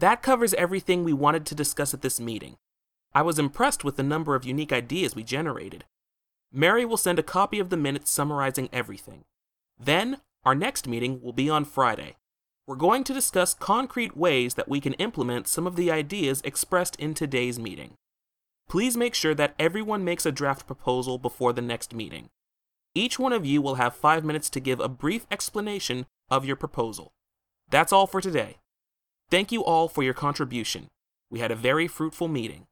That covers everything we wanted to discuss at this meeting. I was impressed with the number of unique ideas we generated. Mary will send a copy of the minutes summarizing everything. Then, our next meeting will be on Friday. We're going to discuss concrete ways that we can implement some of the ideas expressed in today's meeting. Please make sure that everyone makes a draft proposal before the next meeting. Each one of you will have five minutes to give a brief explanation of your proposal. That's all for today. Thank you all for your contribution. We had a very fruitful meeting.